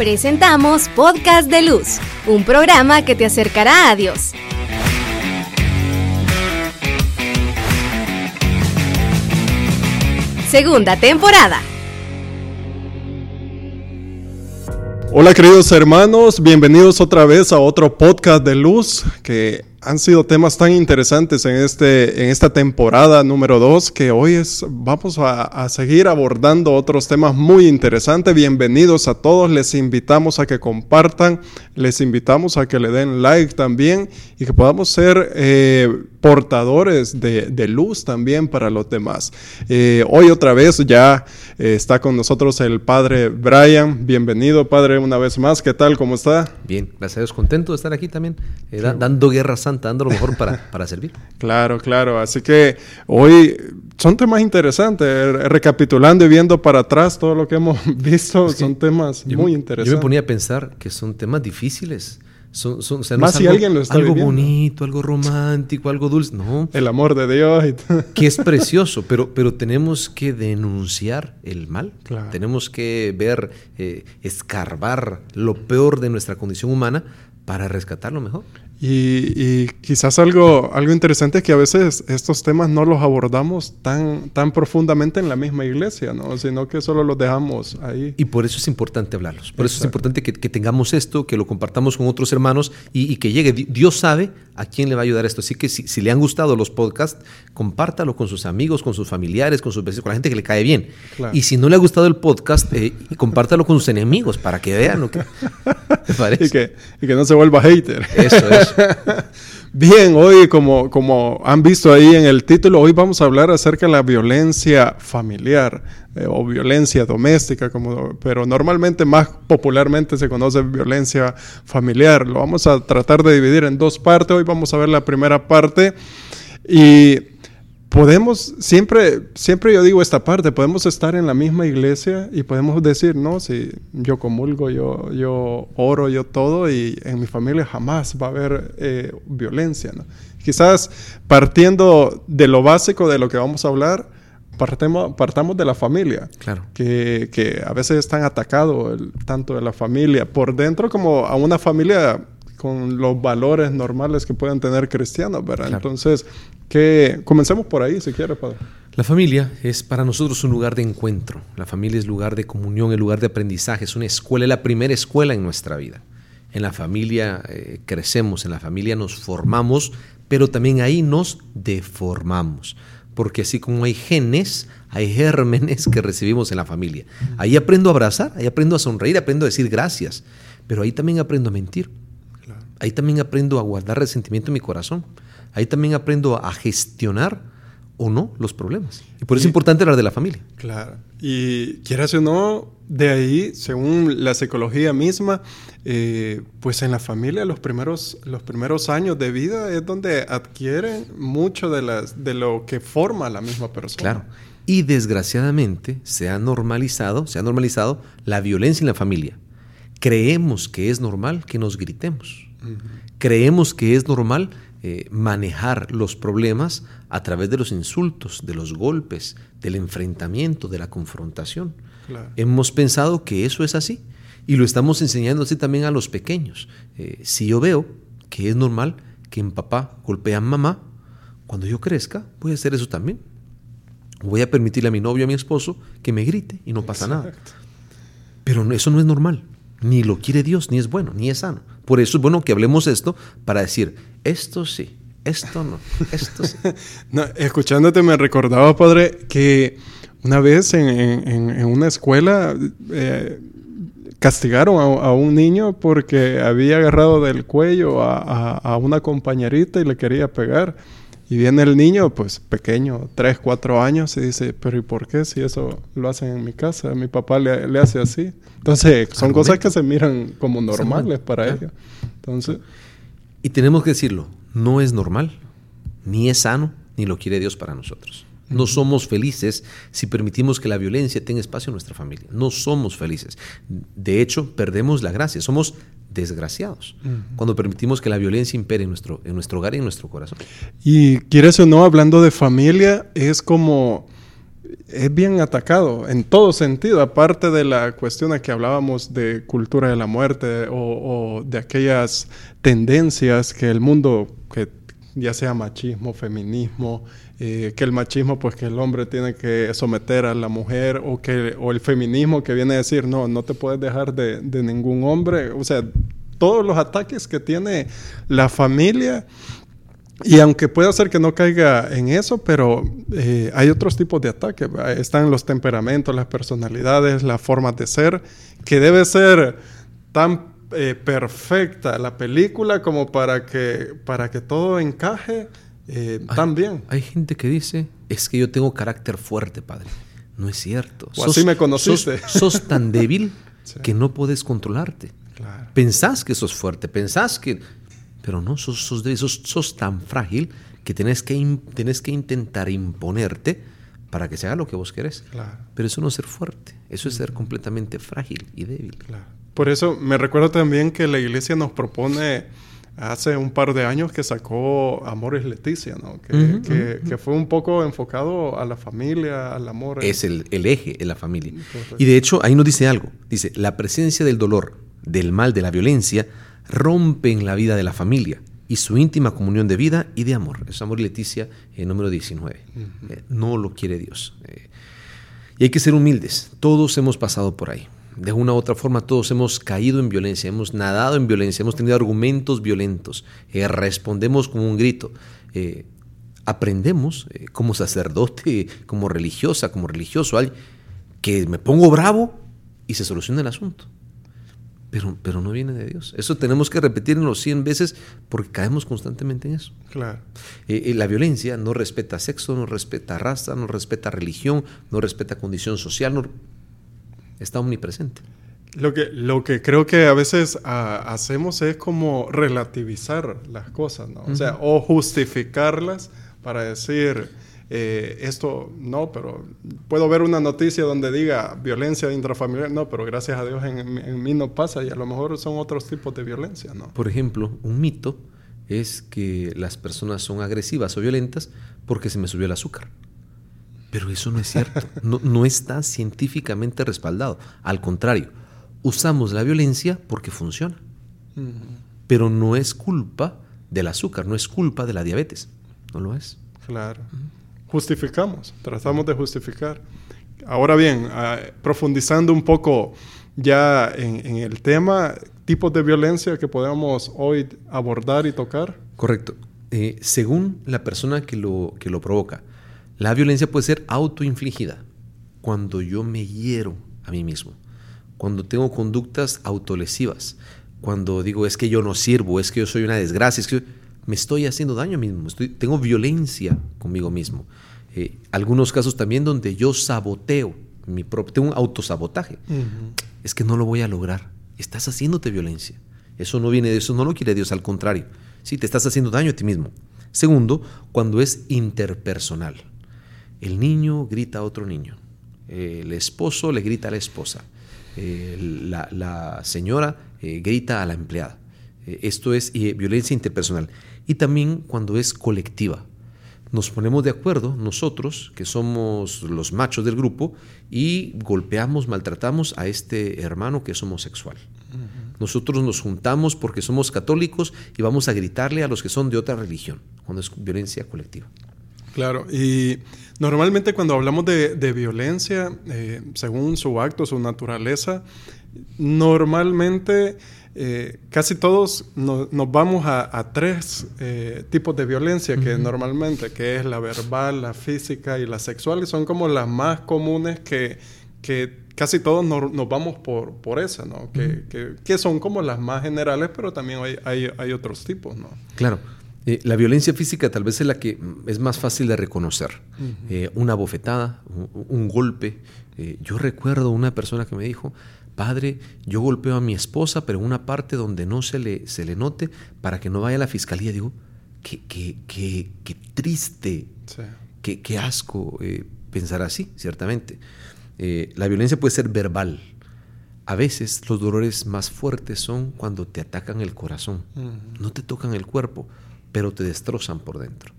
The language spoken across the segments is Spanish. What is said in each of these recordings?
Presentamos Podcast de Luz, un programa que te acercará a Dios. Segunda temporada. Hola queridos hermanos, bienvenidos otra vez a otro podcast de luz que han sido temas tan interesantes en, este, en esta temporada número 2 que hoy es, vamos a, a, seguir abordando otros temas muy interesantes. Bienvenidos a todos, les invitamos a que compartan, les invitamos a que le den like también y que podamos ser eh, portadores de, de, luz también para los demás. Eh, hoy otra vez ya eh, está con nosotros el padre Brian. Bienvenido padre una vez más, ¿qué tal? ¿Cómo está? Bien, gracias a Dios, contento de estar aquí también, da, dando guerra santa dando lo mejor para, para servir. Claro, claro. Así que hoy son temas interesantes. Recapitulando y viendo para atrás todo lo que hemos visto, es que son temas muy interesantes. Yo me ponía a pensar que son temas difíciles. Son, son, o sea, no Más si algo, alguien lo está algo viviendo. bonito, algo romántico, algo dulce. No. El amor de Dios. Y que es precioso, pero, pero tenemos que denunciar el mal. Claro. Tenemos que ver, eh, escarbar lo peor de nuestra condición humana para rescatar lo mejor. Y, y, quizás algo, algo interesante es que a veces estos temas no los abordamos tan, tan profundamente en la misma iglesia, ¿no? sino que solo los dejamos ahí. Y por eso es importante hablarlos. Por Exacto. eso es importante que, que, tengamos esto, que lo compartamos con otros hermanos y, y, que llegue. Dios sabe a quién le va a ayudar esto. Así que si, si, le han gustado los podcasts, compártalo con sus amigos, con sus familiares, con sus vecinos, con la gente que le cae bien. Claro. Y si no le ha gustado el podcast, eh, compártalo con sus enemigos para que vean lo que ¿te parece. y, que, y que no se vuelva hater. Eso, eso. Bien, hoy como, como han visto ahí en el título, hoy vamos a hablar acerca de la violencia familiar eh, o violencia doméstica, como, pero normalmente más popularmente se conoce violencia familiar. Lo vamos a tratar de dividir en dos partes. Hoy vamos a ver la primera parte y podemos, siempre, siempre yo digo esta parte, podemos estar en la misma iglesia y podemos decir, no, si yo comulgo, yo, yo oro, yo todo, y en mi familia jamás va a haber eh, violencia. ¿no? Quizás partiendo de lo básico de lo que vamos a hablar, partemos, partamos de la familia, claro. que, que a veces están atacados tanto de la familia por dentro como a una familia con los valores normales que pueden tener cristianos, ¿verdad? Claro. Entonces, que comencemos por ahí, si quiere, Padre. La familia es para nosotros un lugar de encuentro. La familia es lugar de comunión, el lugar de aprendizaje, es una escuela, es la primera escuela en nuestra vida. En la familia eh, crecemos, en la familia nos formamos, pero también ahí nos deformamos. Porque así como hay genes, hay gérmenes que recibimos en la familia. Ahí aprendo a abrazar, ahí aprendo a sonreír, aprendo a decir gracias, pero ahí también aprendo a mentir. Ahí también aprendo a guardar resentimiento en mi corazón. Ahí también aprendo a gestionar o no los problemas. Y por eso y, es importante hablar de la familia. Claro. Y quieras o no, de ahí, según la psicología misma, eh, pues en la familia los primeros, los primeros años de vida es donde adquieren mucho de, las, de lo que forma la misma persona. Claro. Y desgraciadamente se ha normalizado, se ha normalizado la violencia en la familia. Creemos que es normal que nos gritemos. Uh -huh. Creemos que es normal eh, manejar los problemas a través de los insultos, de los golpes, del enfrentamiento, de la confrontación. Claro. Hemos pensado que eso es así y lo estamos enseñando así también a los pequeños. Eh, si yo veo que es normal que en papá golpea a mamá, cuando yo crezca voy a hacer eso también. Voy a permitirle a mi novio, a mi esposo, que me grite y no pasa Exacto. nada. Pero eso no es normal. Ni lo quiere Dios, ni es bueno, ni es sano. Por eso es bueno que hablemos esto para decir, esto sí, esto no, esto sí. escuchándote me recordaba, padre, que una vez en, una escuela eh, castigaron a, un niño porque había agarrado del cuello a, una compañerita y le quería pegar. Y viene el niño, pues pequeño, 3, 4 años, y dice, pero ¿y por qué si eso lo hacen en mi casa? Mi papá le, le hace así. Entonces, son Argumento. cosas que se miran como normales para claro. ellos. Entonces... Y tenemos que decirlo, no es normal, ni es sano, ni lo quiere Dios para nosotros. No somos felices si permitimos que la violencia tenga espacio en nuestra familia. No somos felices. De hecho, perdemos la gracia. Somos desgraciados uh -huh. cuando permitimos que la violencia impere en nuestro, en nuestro hogar y en nuestro corazón. Y quieres o no, hablando de familia, es como es bien atacado en todo sentido, aparte de la cuestión a que hablábamos de cultura de la muerte o, o de aquellas tendencias que el mundo, que ya sea machismo, feminismo, que el machismo, pues que el hombre tiene que someter a la mujer, o, que, o el feminismo que viene a decir, no, no te puedes dejar de, de ningún hombre, o sea, todos los ataques que tiene la familia. Y aunque pueda ser que no caiga en eso, pero eh, hay otros tipos de ataques. Están los temperamentos, las personalidades, las formas de ser, que debe ser tan eh, perfecta la película como para que, para que todo encaje eh, tan bien. Hay gente que dice, es que yo tengo carácter fuerte, padre. No es cierto. O así me conociste. Sos, tan débil que no puedes controlarte. Pensás que sos fuerte, pensás que... Pero no, sos, sos, sos, sos tan frágil que tenés que, tenés que intentar imponerte para que se haga lo que vos querés. Pero eso no es ser fuerte, eso es ser completamente frágil y débil. Por eso me recuerdo también que la iglesia nos propone hace un par de años que sacó Amores Leticia, ¿no? Que, que, fue un poco enfocado a la familia, al amor. Es el, el eje en la familia. Y de hecho ahí nos dice algo. Dice, la presencia del dolor, del mal, de la violencia, rompe en la vida de la familia y su íntima comunión de vida y de amor. Es Amor y Leticia, el número 19. Eh, no lo quiere Dios. Eh, y hay que ser humildes. Todos hemos pasado por ahí de una u otra forma todos hemos caído en violencia, hemos nadado en violencia, hemos tenido argumentos violentos, eh, respondemos con un grito. Eh, aprendemos eh, como sacerdote, como religiosa, como religioso, que me pongo bravo y se soluciona el asunto. Pero, pero no viene de Dios. Eso tenemos que repetirlo 100 veces porque caemos constantemente en eso. Claro. la violencia no respeta sexo, no respeta raza, no respeta religión, no respeta condición social, no, está omnipresente. Lo que, lo que creo que a veces hacemos es como relativizar las cosas, ¿no? O sea, o justificarlas para decir, eh, esto no, pero puedo ver una noticia donde diga violencia intrafamiliar, no, pero gracias a Dios en, en, mí no pasa y a lo mejor son otros tipos de violencia, ¿no? Por ejemplo, un mito es que las personas son agresivas o violentas porque se me subió el azúcar. Pero eso no es cierto. No, está científicamente respaldado. Al contrario, usamos la violencia porque funciona. Pero no es culpa del azúcar, no es culpa de la diabetes. No lo es. Claro. Justificamos, tratamos de justificar. Ahora bien, ah, profundizando un poco ya en, el tema, tipos de violencia que podemos hoy abordar y tocar. Correcto. Eh, según la persona que lo, que lo provoca, la violencia puede ser autoinfligida, cuando yo me hiero a mí mismo, cuando tengo conductas autolesivas, cuando digo es que yo no sirvo, es que yo soy una desgracia, es que me estoy haciendo daño a mí mismo, tengo violencia conmigo mismo. Eh, algunos casos también donde yo saboteo mi propio, tengo un autosabotaje. Es que no lo voy a lograr. Estás haciéndote violencia. Eso no viene de eso, no lo quiere Dios, al contrario. Sí, te estás haciendo daño a ti mismo. Segundo, cuando es interpersonal. El niño grita a otro niño. El esposo le grita a la esposa. La, señora eh, grita a la empleada. Eh, esto es eh, violencia interpersonal. Y también cuando es colectiva. Nos ponemos de acuerdo nosotros, que somos los machos del grupo, y golpeamos, maltratamos a este hermano que es homosexual. Nosotros nos juntamos porque somos católicos y vamos a gritarle a los que son de otra religión, cuando es violencia colectiva. Claro, y normalmente cuando hablamos de, violencia, eh, según su acto, su naturaleza, normalmente eh, casi todos nos vamos a, tres eh, tipos de violencia que normalmente, que es la verbal, la física y la sexual, y son como las más comunes que, casi todos nos, vamos por, por esa, ¿no? Que, son como las más generales, pero también hay, hay, hay otros tipos, ¿no? Claro. Eh, la violencia física tal vez es la que es más fácil de reconocer. Eh, una bofetada, un, golpe. Eh, yo recuerdo una persona que me dijo, padre, yo golpeo a mi esposa, pero en una parte donde no se le, se le note para que no vaya a la fiscalía. Digo, qué, qué, qué, qué triste, qué, qué, asco pensar así, ciertamente. la violencia puede ser verbal. A veces los dolores más fuertes son cuando te atacan el corazón, no te tocan el cuerpo pero te destrozan por dentro.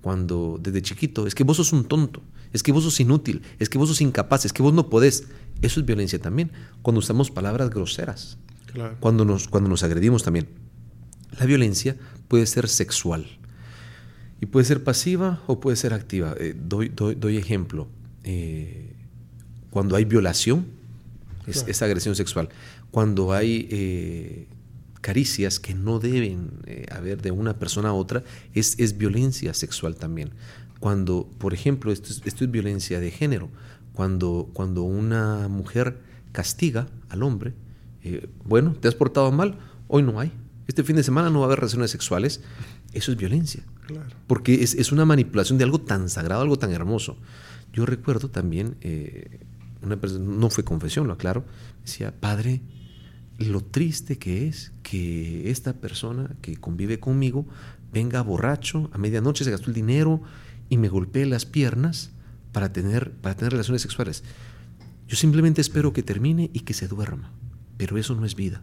Cuando desde chiquito, es que vos sos un tonto, es que vos sos inútil, es que vos sos incapaz, es que vos no podés. Eso es violencia también. Cuando usamos palabras groseras, cuando, nos, cuando nos agredimos también. La violencia puede ser sexual y puede ser pasiva o puede ser activa. Eh, doy, doy, ejemplo. Eh, cuando hay violación, es, agresión sexual. Cuando hay eh, caricias que no deben haber de una persona a otra, es, es violencia sexual también. Cuando, por ejemplo, esto es, esto es violencia de género, cuando, cuando una mujer castiga al hombre, bueno, te has portado mal, hoy no hay. Este fin de semana no va a haber relaciones sexuales. Eso es violencia. Porque es, una manipulación de algo tan sagrado, algo tan hermoso. Yo recuerdo también, eh, una persona, no fue confesión, lo aclaro, decía, Padre, lo triste que es que esta persona que convive conmigo venga borracho, a medianoche se gastó el dinero y me golpee las piernas para tener, para tener relaciones sexuales. Yo simplemente espero que termine y que se duerma, pero eso no es vida.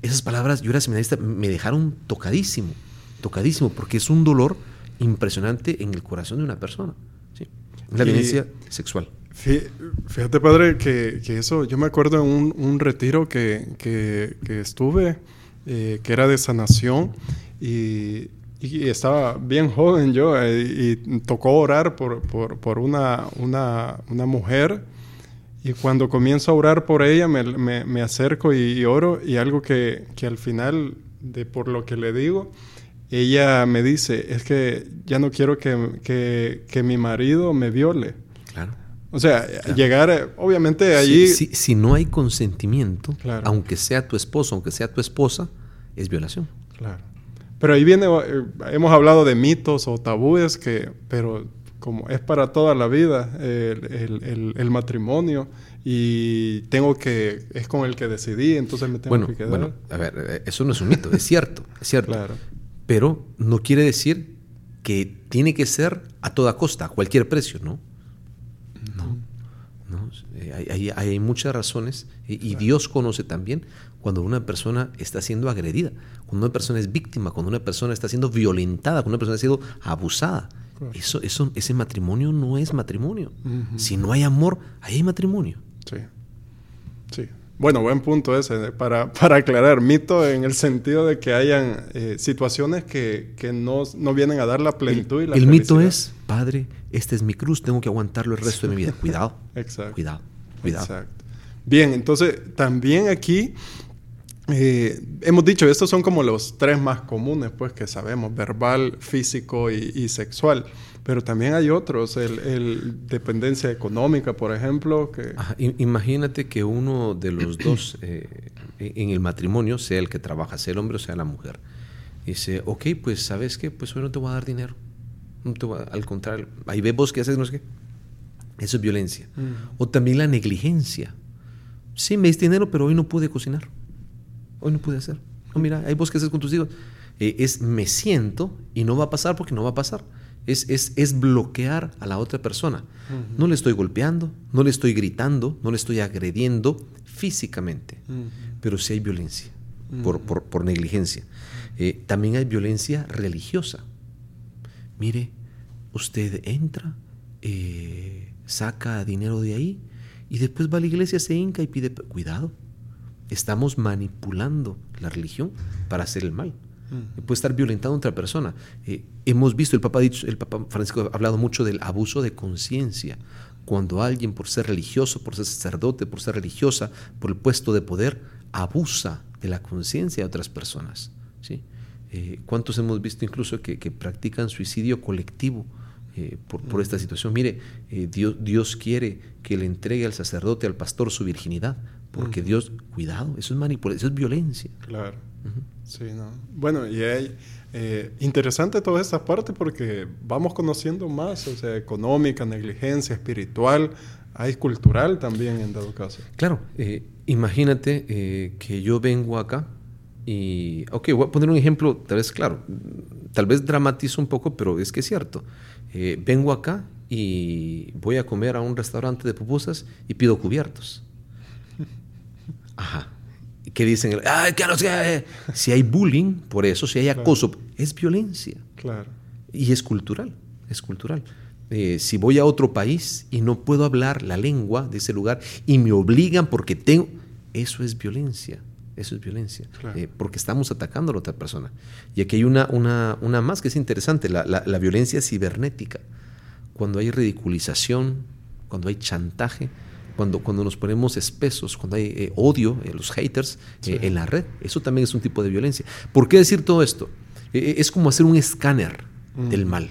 Esas palabras, yo era seminarista, me dejaron tocadísimo tocadísimo, porque es un dolor impresionante en el corazón de una persona. ¿sí? La violencia sexual. Fíjate, padre, que, eso, yo me acuerdo en un, retiro que, estuve, eh, que era de sanación, y, estaba bien joven yo, eh, y tocó orar por, por, una, una, una, mujer, y cuando comienzo a orar por ella, me, me, acerco y, oro, y algo que, que al final, de por lo que le digo, ella me dice, es que ya no quiero que, mi marido me viole. Claro. O sea, llegar, obviamente allí... Si, no hay consentimiento, aunque sea tu esposo, aunque sea tu esposa, es violación. Claro. Pero ahí viene, eh, hemos hablado de mitos o tabúes, que, pero como es para toda la vida el, matrimonio y tengo que, es con el que decidí, entonces me tengo que quedar. Bueno, a ver, eh, eso no es un mito, es cierto, es cierto. Claro pero no quiere decir que tiene que ser a toda costa, a cualquier precio. No, no. Eh, hay, muchas razones y, Dios conoce también cuando una persona está siendo agredida, cuando una persona es víctima, cuando una persona está siendo violentada, cuando una persona ha sido abusada. Eso, eso, ese matrimonio no es matrimonio. Si no hay amor, ahí hay matrimonio. Sí. Sí. Bueno, buen punto ese, eh, para, para aclarar, mito en el sentido de que hayan eh, situaciones que, no, vienen a dar la plenitud el, y la El mito es, Padre, esta es mi cruz, tengo que aguantarlo el resto de mi vida. Cuidado. Exacto. Cuidado, cuidado. Exacto. Bien, entonces también aquí eh, hemos dicho, estos son como los tres más comunes, pues que sabemos, verbal, físico y sexual. Pero también hay otros, el, dependencia económica, por ejemplo. Que... imagínate que uno de los dos eh, en el matrimonio, sea el que trabaja, sea el hombre o sea la mujer, dice, ok, pues sabes qué, pues hoy no te voy a dar dinero. No te al contrario, ahí ve vos qué haces, no sé qué. Eso es violencia. Mm. O también la negligencia. Sí, me diste dinero, pero hoy no pude cocinar. Hoy no pude hacer. No, mira, ahí vos qué haces con tus hijos. Eh, es me siento y no va a pasar porque no va a pasar es, bloquear a la otra persona. No le estoy golpeando, no le estoy gritando, no le estoy agrediendo físicamente, pero sí hay violencia por, negligencia. Eh, también hay violencia religiosa. Mire, usted entra, eh, saca dinero de ahí y después va a la iglesia, se hinca y pide cuidado. Estamos manipulando la religión para hacer el mal. Puede estar violentando a otra persona. Eh, hemos visto, el Papa, dicho, el Papa Francisco ha hablado mucho del abuso de conciencia. Cuando alguien, por ser religioso, por ser sacerdote, por ser religiosa, por el puesto de poder, abusa de la conciencia de otras personas. ¿sí? Eh, ¿Cuántos hemos visto incluso que, practican suicidio colectivo eh, por, esta situación? Mire, Dios, Dios quiere que le entregue al sacerdote, al pastor, su virginidad, porque Dios, cuidado, eso es manipulación, eso es violencia. Claro. Sí, no. Bueno, y hay eh, interesante toda esta parte porque vamos conociendo más, o sea, económica, negligencia, espiritual, hay cultural también en dado caso. Claro, eh, imagínate eh, que yo vengo acá y, ok, voy a poner un ejemplo, tal vez, claro, tal vez dramatizo un poco, pero es que es cierto. vengo acá y voy a comer a un restaurante de pupusas y pido cubiertos. Ajá que dicen, Ay, que no sé, si hay bullying, por eso, si hay acoso, es violencia. Claro. Y es cultural, es cultural. eh, si voy a otro país y no puedo hablar la lengua de ese lugar y me obligan porque tengo, eso es violencia. Eso es violencia, eh, porque estamos atacando a la otra persona. Y aquí hay una, una, una más que es interesante, la, la, violencia cibernética. Cuando hay ridiculización, cuando hay chantaje, cuando, cuando nos ponemos espesos, cuando hay eh, odio, los haters en la red, eso también es un tipo de violencia. ¿Por qué decir todo esto? es como hacer un escáner del mal.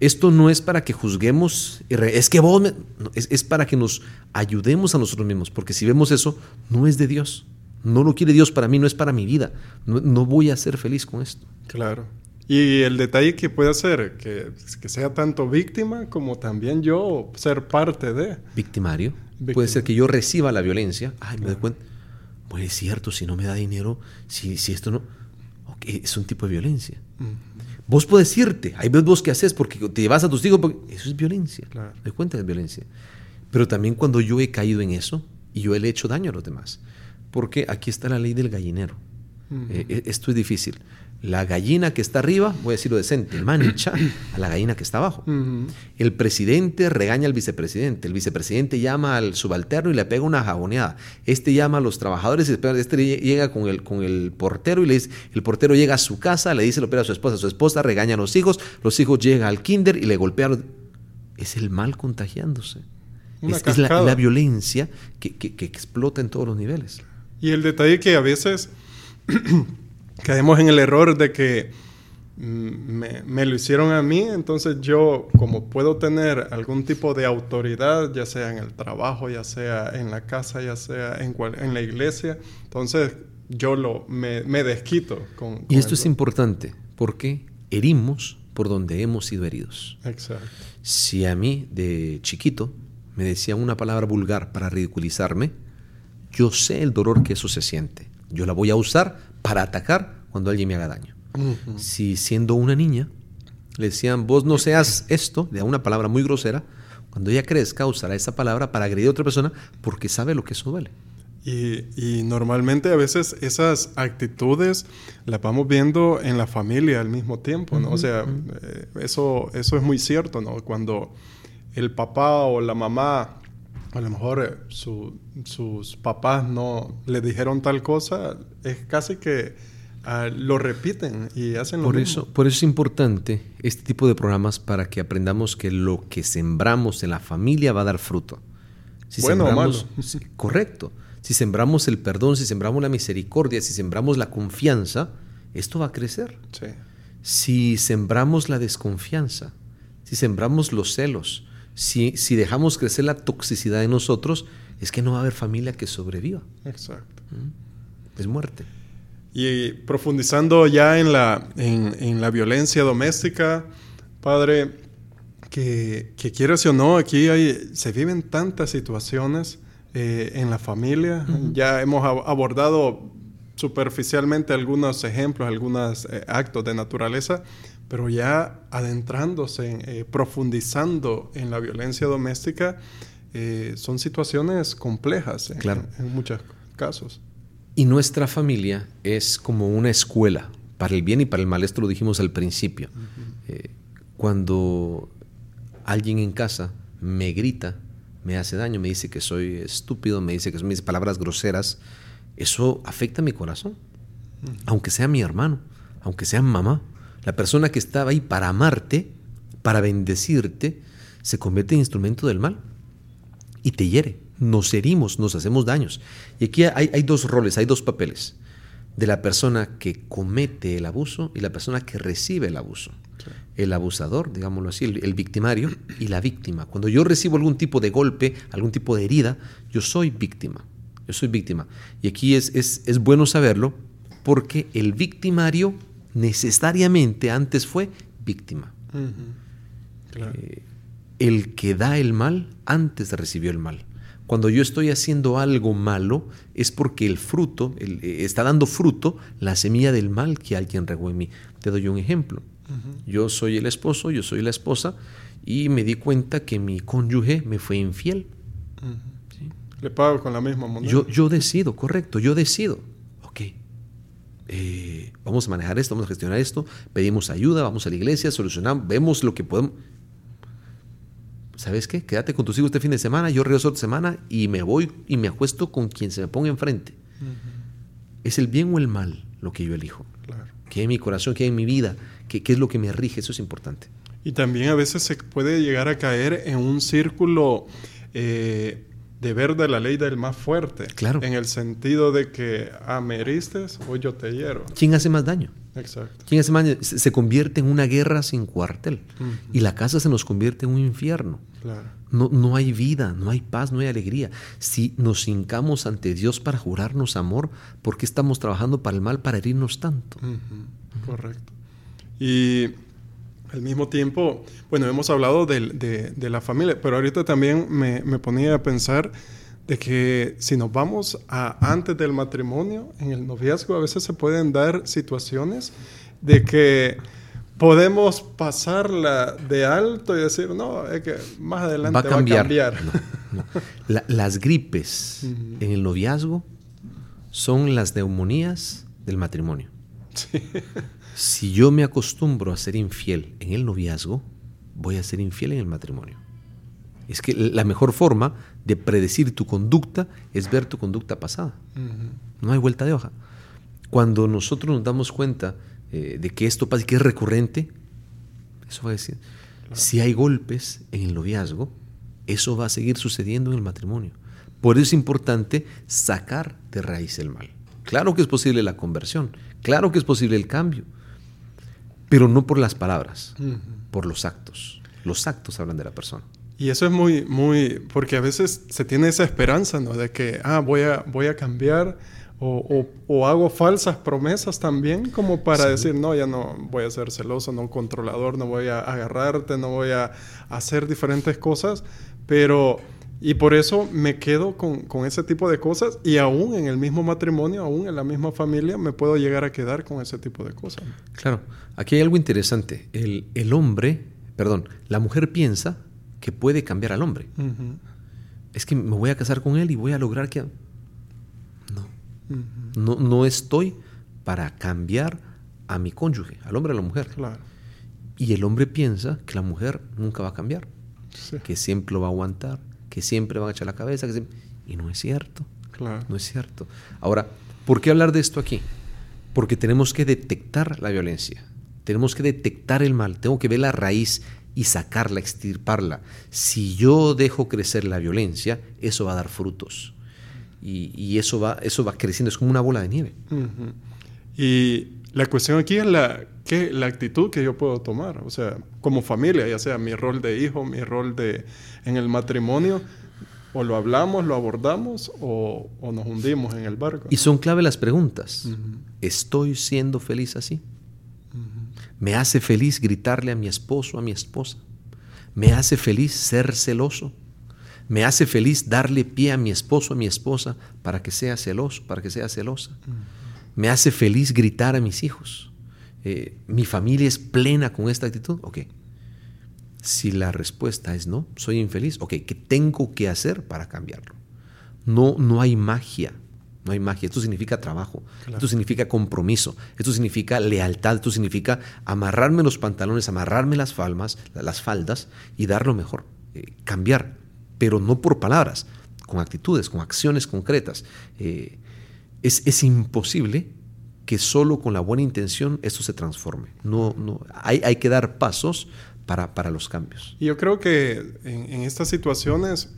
Esto no es para que juzguemos, es que vos, es, para que nos ayudemos a nosotros mismos, porque si vemos eso, no es de Dios. No lo quiere Dios para mí, no es para mi vida. No, voy a ser feliz con esto. Claro. Y el detalle que puede ser que, que, sea tanto víctima como también yo ser parte de. Victimario. Puede ser que yo reciba la violencia. Ay, me doy cuenta. Bueno, es cierto, si no me da dinero, si, si esto no. es un tipo de violencia. Vos puedes irte, hay vos que haces porque te llevas a tus hijos, eso es violencia. Claro. Me cuenta de violencia. Pero también cuando yo he caído en eso y yo le he hecho daño a los demás. Porque aquí está la ley del gallinero. Eh, eh, esto es difícil la gallina que está arriba, voy a decirlo decente, mancha a la gallina que está abajo. El presidente regaña al vicepresidente, el vicepresidente llama al subalterno y le pega una jaboneada. Este llama a los trabajadores y este llega con el, con el portero y le dice, el portero llega a su casa, le dice lo opera a su esposa, su esposa regaña a los hijos, los hijos llegan al kinder y le golpean. Es el mal contagiándose. es, la, violencia que, que explota en todos los niveles. Y el detalle que a veces caemos en el error de que mm, me, lo hicieron a mí, entonces yo como puedo tener algún tipo de autoridad, ya sea en el trabajo, ya sea en la casa, ya sea en, en la iglesia, entonces yo lo, me, desquito con... y esto es importante porque herimos por donde hemos sido heridos. Exacto. Si a mí de chiquito me decían una palabra vulgar para ridiculizarme, yo sé el dolor que eso se siente. Yo la voy a usar para atacar cuando alguien me haga daño. Si siendo una niña le decían, vos no seas esto, le da una palabra muy grosera, cuando ella crezca usará esa palabra para agredir a otra persona porque sabe lo que eso duele. Y, normalmente a veces esas actitudes las vamos viendo en la familia al mismo tiempo, ¿no? o sea, eh, eso, eso es muy cierto, ¿no? Cuando el papá o la mamá, a lo mejor eh, sus papás no le dijeron tal cosa, es casi que Ah, lo repiten y hacen lo por Eso, por eso es importante este tipo de programas para que aprendamos que lo que sembramos en la familia va a dar fruto. Si bueno o malo. Correcto. Si sembramos el perdón, si sembramos la misericordia, si sembramos la confianza, esto va a crecer. Si sembramos la desconfianza, si sembramos los celos, si, si dejamos crecer la toxicidad en nosotros, es que no va a haber familia que sobreviva. Exacto. ¿Mm? Es muerte. Y profundizando ya en la, en, la violencia doméstica, padre, que, que quieras o no, aquí hay, se viven tantas situaciones eh, en la familia. Ya hemos abordado superficialmente algunos ejemplos, algunos eh, actos de naturaleza, pero ya adentrándose, eh, profundizando en la violencia doméstica, son situaciones complejas claro. en muchos casos. Y nuestra familia es como una escuela, para el bien y para el mal, esto lo dijimos al principio. Eh, cuando alguien en casa me grita, me hace daño, me dice que soy estúpido, me dice que son mis palabras groseras, eso afecta mi corazón. Aunque sea mi hermano, aunque sea mamá, la persona que estaba ahí para amarte, para bendecirte, se convierte en instrumento del mal y te hiere nos herimos, nos hacemos daños. Y aquí hay, dos roles, hay dos papeles, de la persona que comete el abuso y la persona que recibe el abuso. El abusador, digámoslo así, el, victimario y la víctima. Cuando yo recibo algún tipo de golpe, algún tipo de herida, yo soy víctima. Yo soy víctima. Y aquí es, es, bueno saberlo porque el victimario necesariamente antes fue víctima. Eh, el que da el mal antes recibió el mal. Cuando yo estoy haciendo algo malo es porque el fruto, eh, está dando fruto la semilla del mal que alguien regó en mí. Te doy un ejemplo. Yo soy el esposo, yo soy la esposa y me di cuenta que mi cónyuge me fue infiel. Le pago con la misma moneda. Yo, yo decido, correcto, yo decido. Eh, vamos a manejar esto, vamos a gestionar esto, pedimos ayuda, vamos a la iglesia, solucionamos, vemos lo que podemos. ¿sabes qué? Quédate con tus hijos este fin de semana, yo regreso otra semana y me voy y me acuesto con quien se me ponga enfrente. ¿Es el bien o el mal lo que yo elijo? Claro. ¿Qué hay en mi corazón? ¿Qué hay en mi vida? ¿Qué, ¿Qué es lo que me rige? Eso es importante. Y también a veces se puede llegar a caer en un círculo eh, de ver de la ley del más fuerte. Claro. En el sentido de que, ah, me heristes o yo te hiero. ¿Quién hace más daño? Exacto. ¿Quién hace más daño? Se convierte en una guerra sin cuartel. Y la casa se nos convierte en un infierno. Claro. No, no hay vida, no hay paz, no hay alegría. Si nos hincamos ante Dios para jurarnos amor, ¿por qué estamos trabajando para el mal, para herirnos tanto? Correcto. Y al mismo tiempo, bueno, hemos hablado de, la familia, pero ahorita también me, ponía a pensar de que si nos vamos a antes del matrimonio, en el noviazgo a veces se pueden dar situaciones de que podemos pasarla de alto y decir, no, es que más adelante va a cambiar. las gripes en el noviazgo son las neumonías del matrimonio. Sí. Si yo me acostumbro a ser infiel en el noviazgo, voy a ser infiel en el matrimonio. Es que la mejor forma de predecir tu conducta es ver tu conducta pasada. No hay vuelta de hoja. Cuando nosotros nos damos cuenta eh, de que esto pasa y que es recurrente, eso va a decir, si hay golpes en el noviazgo, eso va a seguir sucediendo en el matrimonio. Por eso es importante sacar de raíz el mal. Claro que es posible la conversión, claro que es posible el cambio, pero no por las palabras, por los actos. Los actos hablan de la persona. Y eso es muy, muy, porque a veces se tiene esa esperanza, ¿no? De que, ah, voy a, voy a cambiar o, o, hago falsas promesas también como para decir, no, ya no voy a ser celoso, no controlador, no voy a agarrarte, no voy a hacer diferentes cosas, pero y por eso me quedo con, con, ese tipo de cosas y aún en el mismo matrimonio, aún en la misma familia, me puedo llegar a quedar con ese tipo de cosas. Claro, aquí hay algo interesante. El, el hombre, perdón, la mujer piensa que puede cambiar al hombre. Es que me voy a casar con él y voy a lograr que... No, no, no estoy para cambiar a mi cónyuge, al hombre a la mujer. Claro. Y el hombre piensa que la mujer nunca va a cambiar, que siempre lo va a aguantar, que siempre van a echar la cabeza. Y no es cierto. Claro. No es cierto. Ahora, ¿por qué hablar de esto aquí? Porque tenemos que detectar la violencia. Tenemos que detectar el mal. Tengo que ver la raíz y sacarla, extirparla. Si yo dejo crecer la violencia, eso va a dar frutos. Y, eso, va, eso va creciendo. Es como una bola de nieve. Y la cuestión aquí es la, que, la actitud que yo puedo tomar. O sea, como familia, ya sea mi rol de hijo, mi rol de en el matrimonio, o lo hablamos, lo abordamos, o, nos hundimos en el barco. Y son clave las preguntas. ¿Estoy siendo feliz así? ¿Me hace feliz gritarle a mi esposo, a mi esposa? ¿Me hace feliz ser celoso? ¿Me hace feliz darle pie a mi esposo, a mi esposa, para que sea celoso, para que sea celosa? ¿Me hace feliz gritar a mis hijos? Eh, ¿Mi familia es plena con esta actitud? Ok. Si la respuesta es no, soy infeliz, ok, ¿qué tengo que hacer para cambiarlo? No, no hay magia, no hay magia. Esto significa trabajo, esto significa compromiso, esto significa lealtad, esto significa amarrarme los pantalones, amarrarme las, falmas, las faldas y dar lo mejor, eh, cambiar, pero no por palabras, con actitudes, con acciones concretas. Eh, es, es, imposible que solo con la buena intención esto se transforme. No, no, hay, hay que dar pasos para, para los cambios. Y yo creo que en, estas situaciones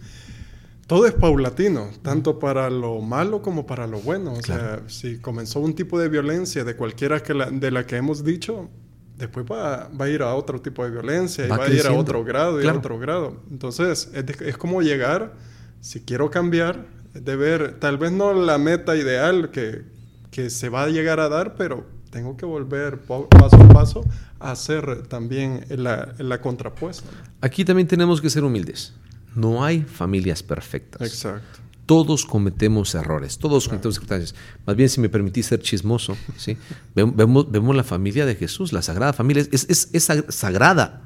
todo es paulatino, tanto para lo malo como para lo bueno. O sea, si comenzó un tipo de violencia de cualquiera que de la que hemos dicho, después va, va, a ir a otro tipo de violencia y va, a ir a otro grado y a otro grado. Entonces, es, es, como llegar, si quiero cambiar, de ver, tal vez no la meta ideal que, que se va a llegar a dar, pero tengo que volver paso a paso a hacer también la, la contrapuesta. Aquí también tenemos que ser humildes. No hay familias perfectas. Exacto. Todos cometemos errores, todos cometemos circunstancias. Más bien, si me permitís ser chismoso, ¿sí? vemos, vemos la familia de Jesús, la Sagrada Familia, es, es, es sagrada,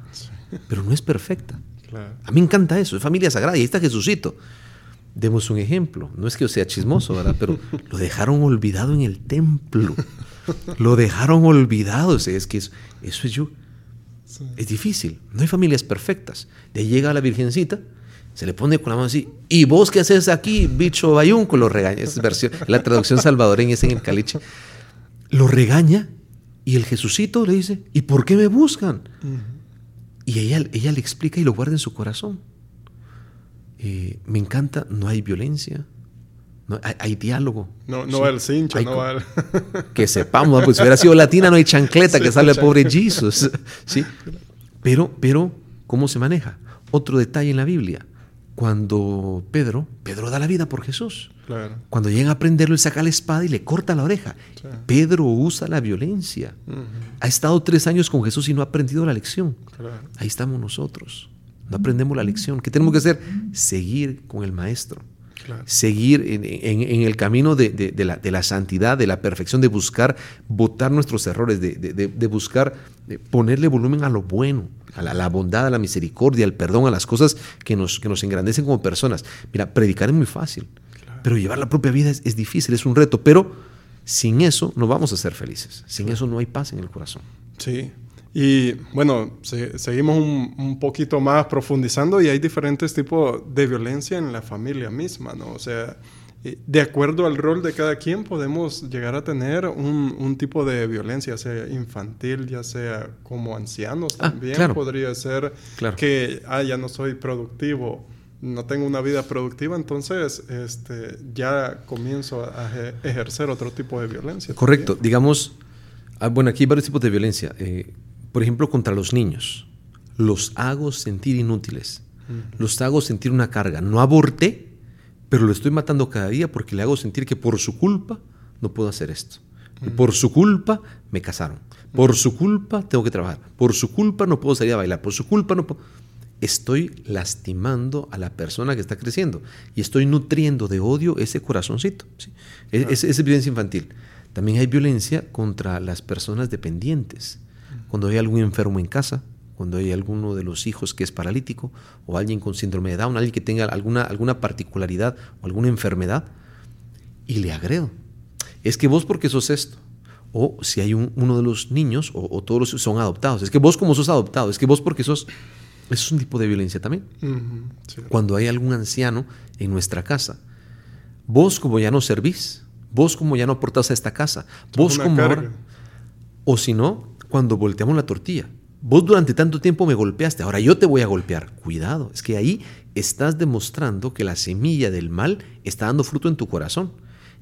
pero no es perfecta. A mí me encanta eso, es familia sagrada y ahí está Jesucito. Demos un ejemplo, no es que yo sea chismoso, ¿verdad? Pero lo dejaron olvidado en el templo. Lo dejaron olvidado. es que eso, es yo. Es difícil. No hay familias perfectas. De ahí llega la virgencita, se le pone con la mano así, ¿y vos qué haces aquí, bicho bayunco? Lo regaña. Es versión, la traducción salvadoreña es en el caliche. Lo regaña y el Jesucito le dice, ¿y por qué me buscan? Y ella, ella le explica y lo guarda en su corazón. Eh, me encanta, no hay violencia, no, hay, diálogo. No, no va el cincho, no va el... Que sepamos, pues si hubiera sido latina no hay chancleta que sale el pobre Jesus. ¿sí? Pero, pero, ¿cómo se maneja? Otro detalle en la Biblia. Cuando Pedro, Pedro da la vida por Jesús. Cuando llega a aprenderlo, él saca la espada y le corta la oreja. Pedro usa la violencia. Ha estado tres años con Jesús y no ha aprendido la lección. Ahí estamos nosotros. No aprendemos la lección. ¿Qué tenemos que hacer? Seguir con el maestro seguir en, el camino de, la, santidad, de la perfección, de buscar votar nuestros errores, de, buscar ponerle volumen a lo bueno, a la, bondad, a la misericordia, al perdón, a las cosas que nos, que nos engrandecen como personas. Mira, predicar es muy fácil, pero llevar la propia vida es, difícil, es un reto, pero sin eso no vamos a ser felices, sin eso no hay paz en el corazón. Sí, y bueno, seguimos un, poquito más profundizando y hay diferentes tipos de violencia en la familia misma, ¿no? O sea, eh, de acuerdo al rol de cada quien podemos llegar a tener un, tipo de violencia, ya sea infantil, ya sea como ancianos ah, también. Podría ser que, ah, ya no soy productivo, no tengo una vida productiva, entonces este, ya comienzo a ejercer otro tipo de violencia. Correcto, digamos, ah, bueno, aquí hay varios tipos de violencia. Eh, por ejemplo, contra los niños. Los hago sentir inútiles. Los hago sentir una carga. No aborté, pero lo estoy matando cada día porque le hago sentir que por su culpa no puedo hacer esto. Por su culpa me casaron. Por su culpa tengo que trabajar. Por su culpa no puedo salir a bailar. Por su culpa no puedo... Estoy lastimando a la persona que está creciendo y estoy nutriendo de odio ese corazoncito. Es, es violencia infantil. También hay violencia contra las personas dependientes cuando hay algún enfermo en casa, cuando hay alguno de los hijos que es paralítico, o alguien con síndrome de Down, alguien que tenga alguna, alguna particularidad o alguna enfermedad, y le agredo. Es que vos porque sos esto. O si hay uno de los niños, o, todos los son adoptados. Es que vos como sos adoptado, es que vos porque sos... Eso es un tipo de violencia también. Cuando hay algún anciano en nuestra casa, vos como ya no servís, vos como ya no aportás a esta casa, vos como o si no, cuando volteamos la tortilla. Vos durante tanto tiempo me golpeaste, ahora yo te voy a golpear. Cuidado, es que ahí estás demostrando que la semilla del mal está dando fruto en tu corazón.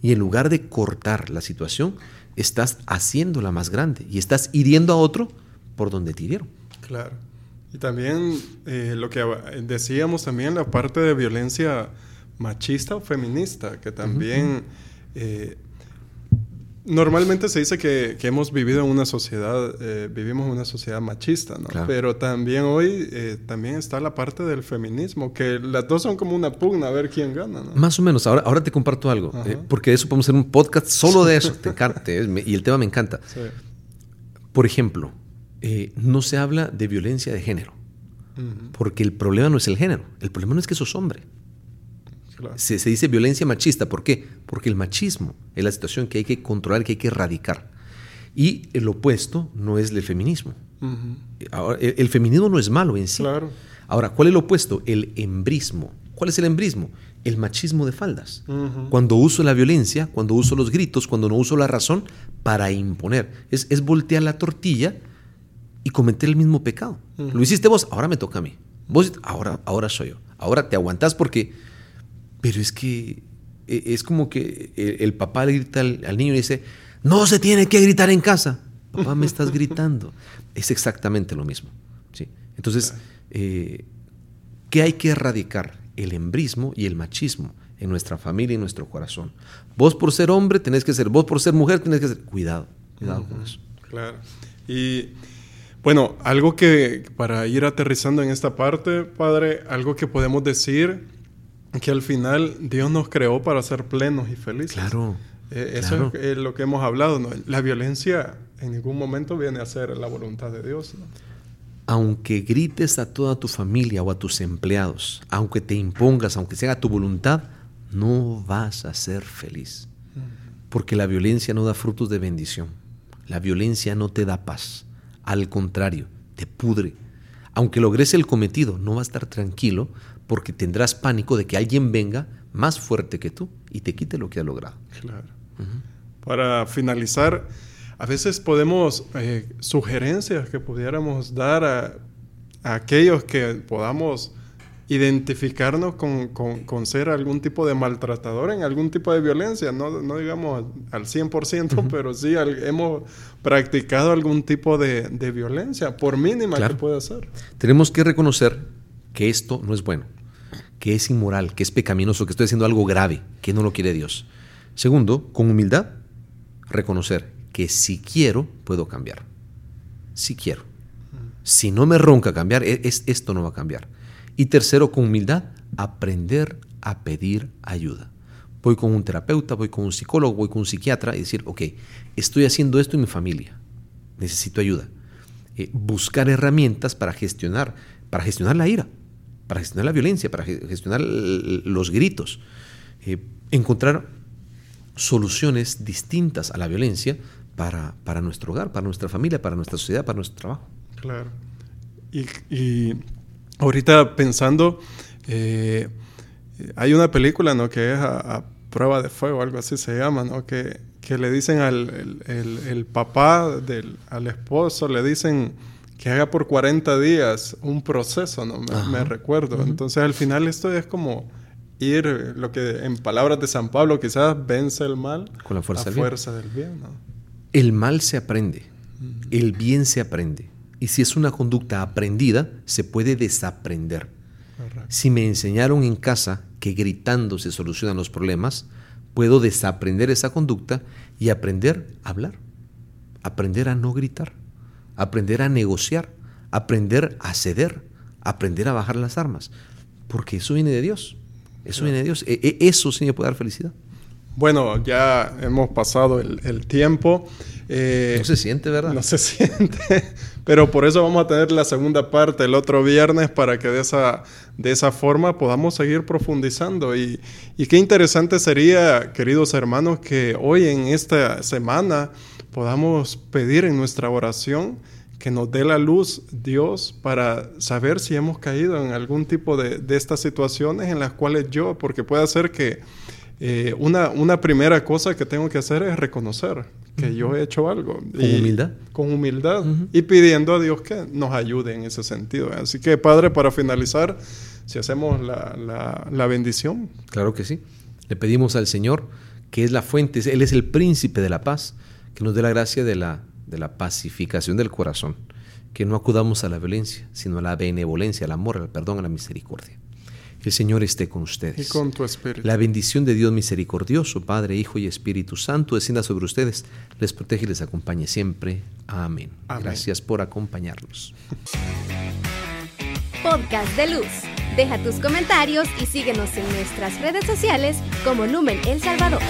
Y en lugar de cortar la situación, estás haciéndola más grande y estás hiriendo a otro por donde te hirieron. Claro. Y también eh, lo que decíamos también, la parte de violencia machista o feminista, que también Normalmente se dice que, hemos vivido en una sociedad, eh, vivimos en una sociedad machista, ¿no? Pero también hoy eh, también está la parte del feminismo, que las dos son como una pugna a ver quién gana, ¿no? Más o menos. Ahora, ahora te comparto algo, eh, porque de eso podemos hacer un podcast solo de eso. te encanta, y el tema me encanta. Por ejemplo, no se habla de violencia de género, porque el problema no es el género, el problema no es que sos hombre. Se, dice violencia machista. ¿Por qué? Porque el machismo es la situación que hay que controlar, que hay que erradicar. Y el opuesto no es el feminismo. el, feminismo no es malo en sí. Ahora, ¿cuál es el opuesto? El embrismo. ¿Cuál es el embrismo? El machismo de faldas. Cuando uso la violencia, cuando uso los gritos, cuando no uso la razón para imponer. Es, voltear la tortilla y cometer el mismo pecado. Lo hiciste vos, ahora me toca a mí. Vos, ahora, ahora soy yo. Ahora te aguantás porque pero es que e, es como que el, papá le grita al, niño y dice, no se tiene que gritar en casa. Papá, me estás gritando. Es exactamente lo mismo. ¿sí? Entonces, eh, ¿qué hay que erradicar? El embrismo y el machismo en nuestra familia y en nuestro corazón. Vos por ser hombre tenés que ser, vos por ser mujer tenés que ser. Cuidado, cuidado con eso. Claro. Y bueno, algo que para ir aterrizando en esta parte, padre, algo que podemos decir que al final Dios nos creó para ser plenos y felices. Claro. Eh, eso es lo que hemos hablado. La violencia en ningún momento viene a ser la voluntad de Dios. Aunque grites a toda tu familia o a tus empleados, aunque te impongas, aunque sea tu voluntad, no vas a ser feliz. Porque la violencia no da frutos de bendición. La violencia no te da paz. Al contrario, te pudre. Aunque logres el cometido, no vas a estar tranquilo porque tendrás pánico de que alguien venga más fuerte que tú y te quite lo que has logrado. Claro. Para finalizar, a veces podemos, eh, sugerencias que pudiéramos dar a, a, aquellos que podamos identificarnos con, con, con, ser algún tipo de maltratador en algún tipo de violencia, no, no digamos al 100%, pero sí hemos practicado algún tipo de, de violencia, por mínima claro. que pueda ser. Tenemos que reconocer que esto no es bueno, que es inmoral, que es pecaminoso, que estoy haciendo algo grave, que no lo quiere Dios. Segundo, con humildad, reconocer que si quiero, puedo cambiar. Si quiero. Si no me ronca cambiar, es, esto no va a cambiar. Y tercero, con humildad, aprender a pedir ayuda. Voy con un terapeuta, voy con un psicólogo, voy con un psiquiatra y decir, ok, estoy haciendo esto en mi familia, necesito ayuda. Eh, buscar herramientas para gestionar, para gestionar la ira, para gestionar la violencia, para gestionar los gritos. Eh, encontrar soluciones distintas a la violencia para, para, nuestro hogar, para nuestra familia, para nuestra sociedad, para nuestro trabajo. Claro. Y, ahorita pensando, eh, hay una película ¿no? que es a, prueba de fuego, algo así se llama, ¿no? que, que le dicen al el papá del al esposo, le dicen que haga por 40 días un proceso, ¿no? Me, recuerdo. Entonces al final esto es como ir, lo que en palabras de San Pablo quizás vence el mal con la fuerza, la fuerza del bien. ¿no? El mal se aprende, uh -huh. el bien se aprende. Y si es una conducta aprendida, se puede desaprender. Correcto. Si me enseñaron en casa que gritando se solucionan los problemas, puedo desaprender esa conducta y aprender a hablar, aprender a no gritar, aprender a negociar, aprender a ceder, aprender a bajar las armas, porque eso viene de Dios. Eso viene de Dios. E eso sí me puede dar felicidad. Bueno, ya hemos pasado el, el tiempo. Eh, no se siente, ¿verdad? No se siente. Pero por eso vamos a tener la segunda parte el otro viernes para que de esa, de esa forma podamos seguir profundizando. Y, y qué interesante sería, queridos hermanos, que hoy en esta semana podamos pedir en nuestra oración que nos dé la luz Dios para saber si hemos caído en algún tipo de, de estas situaciones en las cuales yo, porque puede ser que eh, una, una, primera cosa que tengo que hacer es reconocer que uh -huh. yo he hecho algo. Con y, humildad. Con humildad. Uh -huh. Y pidiendo a Dios que nos ayude en ese sentido. Así que, Padre, para finalizar, si hacemos la, la, la bendición. Claro que sí. Le pedimos al Señor, que es la fuente, Él es el príncipe de la paz, que nos dé la gracia de la, de la pacificación del corazón. Que no acudamos a la violencia, sino a la benevolencia, al amor, al perdón, a la misericordia. El Señor esté con ustedes. Y con tu espíritu. La bendición de Dios misericordioso, Padre, Hijo y Espíritu Santo, descienda sobre ustedes, les protege y les acompañe siempre. Amén. Amén. Gracias por acompañarnos. Podcast de Luz. Deja tus comentarios y síguenos en nuestras redes sociales como Lumen El Salvador.